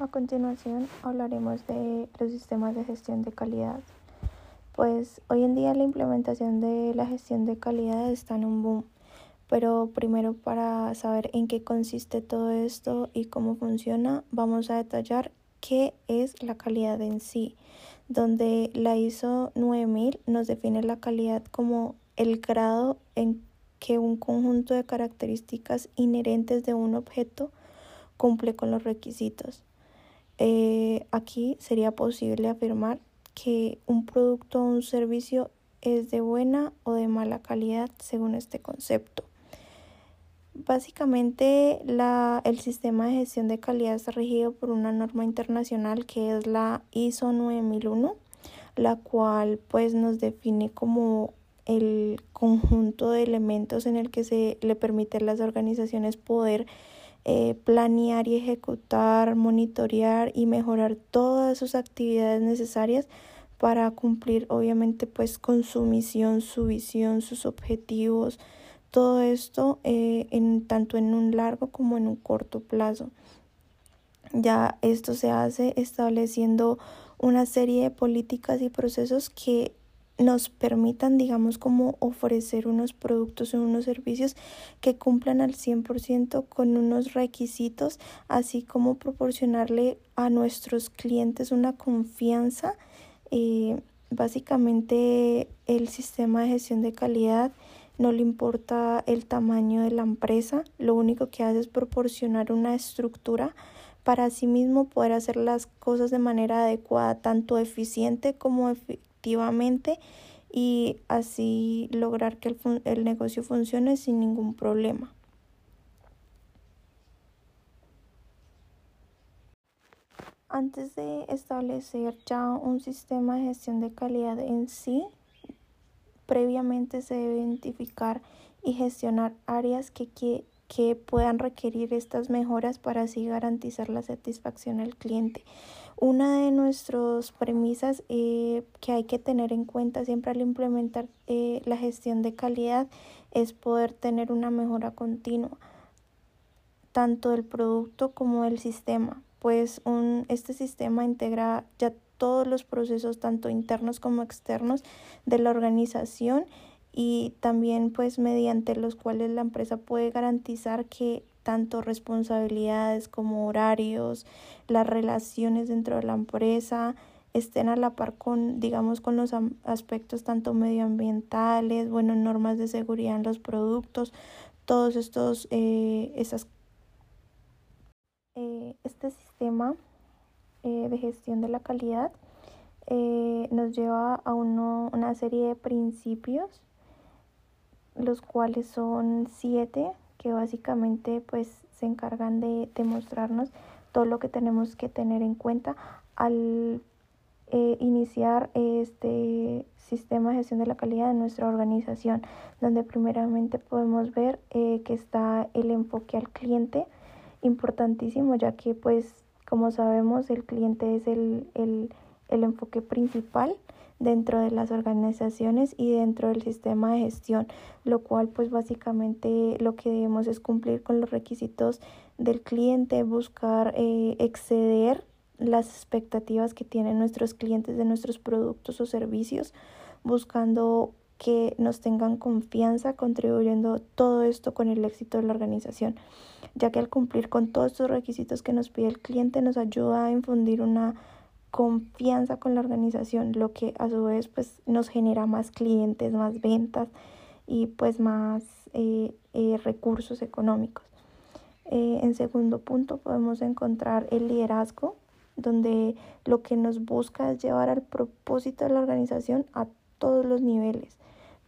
A continuación hablaremos de los sistemas de gestión de calidad. Pues hoy en día la implementación de la gestión de calidad está en un boom, pero primero para saber en qué consiste todo esto y cómo funciona, vamos a detallar qué es la calidad en sí, donde la ISO 9000 nos define la calidad como el grado en que un conjunto de características inherentes de un objeto cumple con los requisitos. Eh, aquí sería posible afirmar que un producto o un servicio es de buena o de mala calidad según este concepto. Básicamente la, el sistema de gestión de calidad está regido por una norma internacional que es la ISO 9001, la cual pues nos define como el conjunto de elementos en el que se le permite a las organizaciones poder eh, planear y ejecutar, monitorear y mejorar todas sus actividades necesarias para cumplir obviamente pues con su misión, su visión, sus objetivos, todo esto eh, en tanto en un largo como en un corto plazo. Ya esto se hace estableciendo una serie de políticas y procesos que nos permitan, digamos, como ofrecer unos productos o unos servicios que cumplan al 100% con unos requisitos, así como proporcionarle a nuestros clientes una confianza. Eh, básicamente el sistema de gestión de calidad no le importa el tamaño de la empresa, lo único que hace es proporcionar una estructura para sí mismo poder hacer las cosas de manera adecuada, tanto eficiente como efectivamente y así lograr que el, el negocio funcione sin ningún problema. Antes de establecer ya un sistema de gestión de calidad en sí, previamente se debe identificar y gestionar áreas que, que, que puedan requerir estas mejoras para así garantizar la satisfacción del cliente. Una de nuestras premisas eh, que hay que tener en cuenta siempre al implementar eh, la gestión de calidad es poder tener una mejora continua, tanto del producto como del sistema, pues un, este sistema integra ya todos los procesos, tanto internos como externos, de la organización y también pues mediante los cuales la empresa puede garantizar que tanto responsabilidades como horarios, las relaciones dentro de la empresa estén a la par con, digamos, con los aspectos tanto medioambientales, bueno, normas de seguridad en los productos, todos estos, eh, esas, eh, este sistema eh, de gestión de la calidad nos lleva a uno, una serie de principios los cuales son siete que básicamente pues se encargan de demostrarnos todo lo que tenemos que tener en cuenta al eh, iniciar este sistema de gestión de la calidad de nuestra organización, donde primeramente podemos ver eh, que está el enfoque al cliente, importantísimo, ya que pues como sabemos el cliente es el, el, el enfoque principal dentro de las organizaciones y dentro del sistema de gestión, lo cual pues básicamente lo que debemos es cumplir con los requisitos del cliente, buscar eh, exceder las expectativas que tienen nuestros clientes de nuestros productos o servicios, buscando que nos tengan confianza, contribuyendo todo esto con el éxito de la organización, ya que al cumplir con todos estos requisitos que nos pide el cliente nos ayuda a infundir una confianza con la organización, lo que a su vez pues nos genera más clientes, más ventas y pues más eh, eh, recursos económicos. Eh, en segundo punto podemos encontrar el liderazgo, donde lo que nos busca es llevar al propósito de la organización a todos los niveles,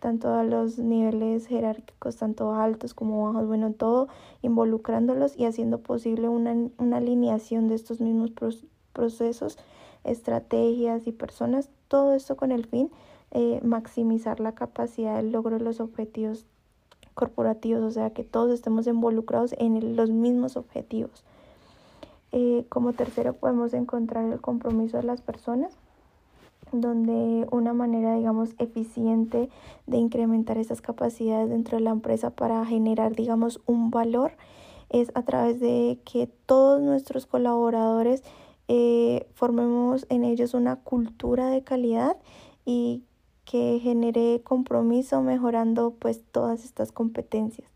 tanto a los niveles jerárquicos, tanto altos como bajos, bueno, todo involucrándolos y haciendo posible una, una alineación de estos mismos procesos estrategias y personas, todo esto con el fin eh, maximizar la capacidad del logro de los objetivos corporativos, o sea, que todos estemos involucrados en los mismos objetivos. Eh, como tercero podemos encontrar el compromiso de las personas, donde una manera, digamos, eficiente de incrementar esas capacidades dentro de la empresa para generar, digamos, un valor es a través de que todos nuestros colaboradores eh, formemos en ellos una cultura de calidad y que genere compromiso mejorando pues todas estas competencias.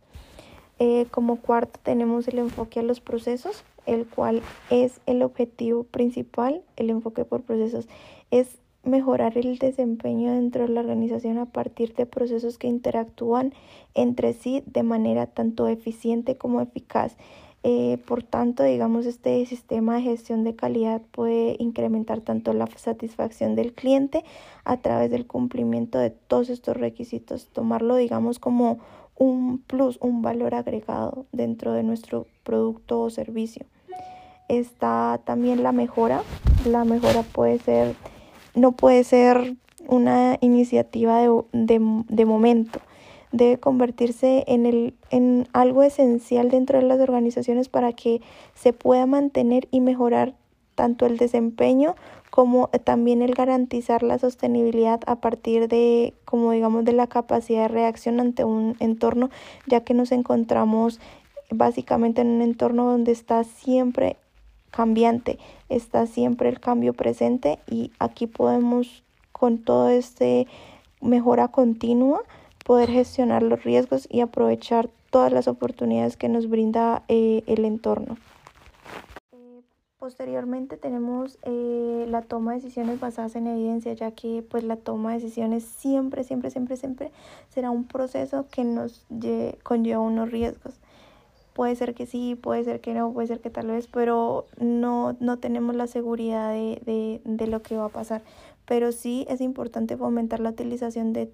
Eh, como cuarto tenemos el enfoque a los procesos, el cual es el objetivo principal, el enfoque por procesos es mejorar el desempeño dentro de la organización a partir de procesos que interactúan entre sí de manera tanto eficiente como eficaz. Eh, por tanto, digamos, este sistema de gestión de calidad puede incrementar tanto la satisfacción del cliente a través del cumplimiento de todos estos requisitos, tomarlo, digamos, como un plus, un valor agregado dentro de nuestro producto o servicio. Está también la mejora. La mejora puede ser, no puede ser una iniciativa de, de, de momento debe convertirse en, el, en algo esencial dentro de las organizaciones para que se pueda mantener y mejorar tanto el desempeño como también el garantizar la sostenibilidad a partir de, como digamos, de la capacidad de reacción ante un entorno, ya que nos encontramos básicamente en un entorno donde está siempre cambiante, está siempre el cambio presente y aquí podemos con todo este mejora continua poder gestionar los riesgos y aprovechar todas las oportunidades que nos brinda eh, el entorno. Eh, posteriormente tenemos eh, la toma de decisiones basadas en evidencia, ya que pues la toma de decisiones siempre, siempre, siempre, siempre será un proceso que nos conlleva unos riesgos. Puede ser que sí, puede ser que no, puede ser que tal vez, pero no, no tenemos la seguridad de, de, de lo que va a pasar. Pero sí es importante fomentar la utilización de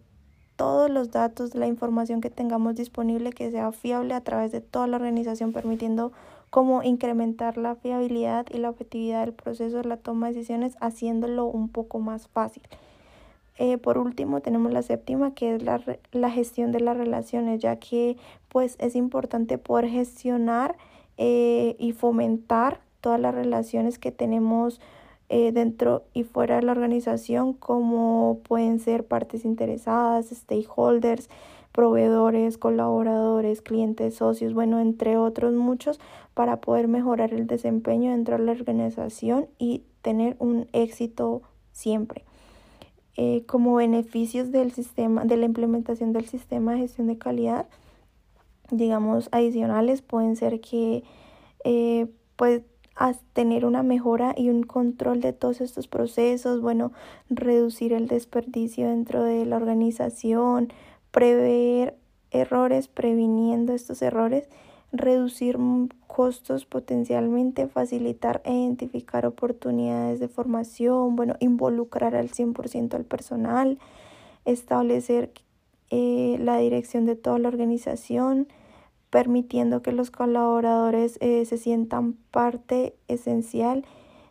todos los datos, la información que tengamos disponible que sea fiable a través de toda la organización, permitiendo cómo incrementar la fiabilidad y la objetividad del proceso de la toma de decisiones, haciéndolo un poco más fácil. Eh, por último, tenemos la séptima, que es la, la, gestión de las relaciones, ya que pues es importante poder gestionar eh, y fomentar todas las relaciones que tenemos eh, dentro y fuera de la organización, como pueden ser partes interesadas, stakeholders, proveedores, colaboradores, clientes, socios, bueno, entre otros muchos, para poder mejorar el desempeño dentro de la organización y tener un éxito siempre. Eh, como beneficios del sistema, de la implementación del sistema de gestión de calidad, digamos, adicionales, pueden ser que eh, pues a tener una mejora y un control de todos estos procesos, bueno, reducir el desperdicio dentro de la organización, prever errores, previniendo estos errores, reducir costos potencialmente, facilitar e identificar oportunidades de formación, bueno, involucrar al 100% al personal, establecer eh, la dirección de toda la organización, permitiendo que los colaboradores eh, se sientan parte esencial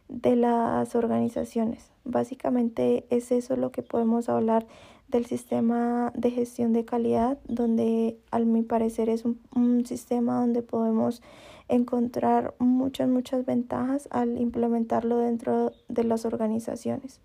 de las organizaciones. Básicamente es eso lo que podemos hablar del sistema de gestión de calidad, donde al mi parecer es un, un sistema donde podemos encontrar muchas, muchas ventajas al implementarlo dentro de las organizaciones.